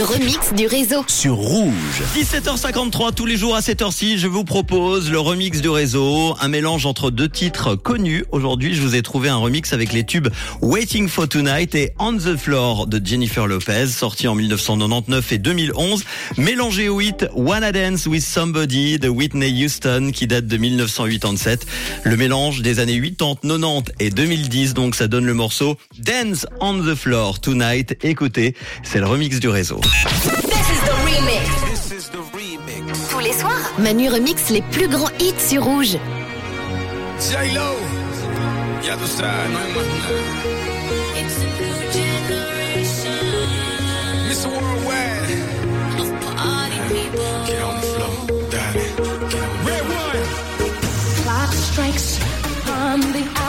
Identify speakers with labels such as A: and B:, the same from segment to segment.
A: remix du réseau.
B: sur Rouge.
C: 17h53 tous les jours à cette heure-ci, je vous propose le remix du réseau, un mélange entre deux titres connus. Aujourd'hui, je vous ai trouvé un remix avec les tubes Waiting for Tonight et On the Floor de Jennifer Lopez, sorti en 1999 et 2011, mélangé au hit Wanna Dance with Somebody de Whitney Houston qui date de 1987. Le mélange des années 80, 90 et 2010, donc ça donne le morceau Dance on the Floor Tonight. Écoutez, c'est le remix du réseau.
A: Tous les soirs, Manu remix les plus grands hits sur Rouge.
D: J-Lo, ya tú sabes, no hay más nada. Mr. Worldwide, get on the floor, darling. Get on Red one.
E: clock strikes on the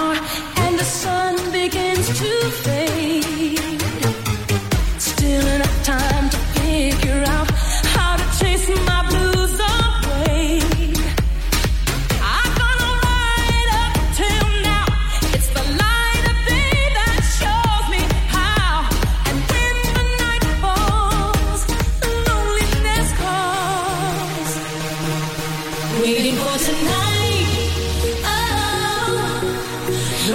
E: Waiting for tonight. Oh,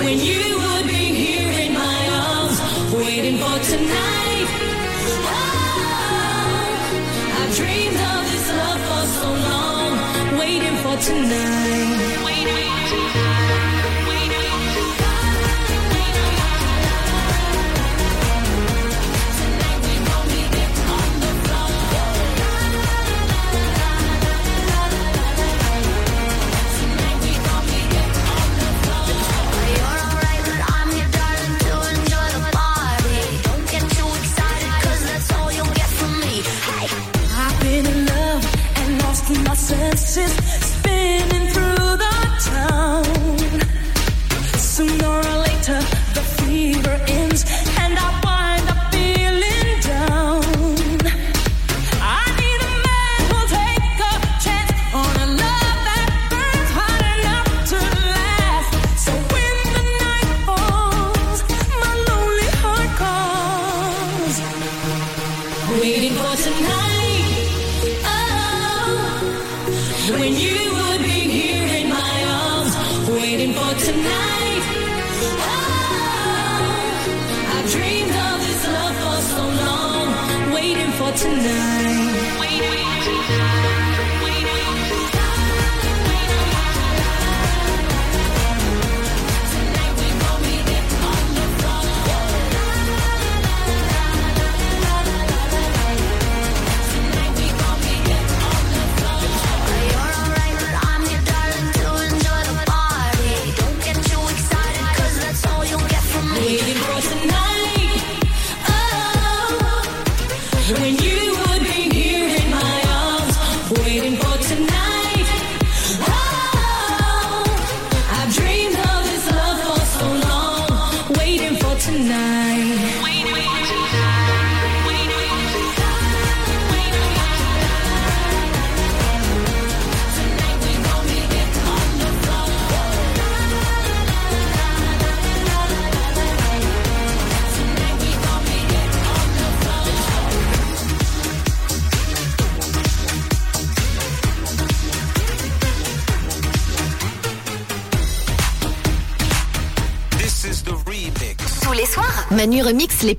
E: when you would be here in my arms, waiting for tonight. Oh, I've dreamed of this love for so long, waiting for tonight. Waiting for tonight. kisses when you would be here in my arms, waiting for tonight. Oh, I've dreamed of this love for so long. Waiting for tonight.
A: Manu remix les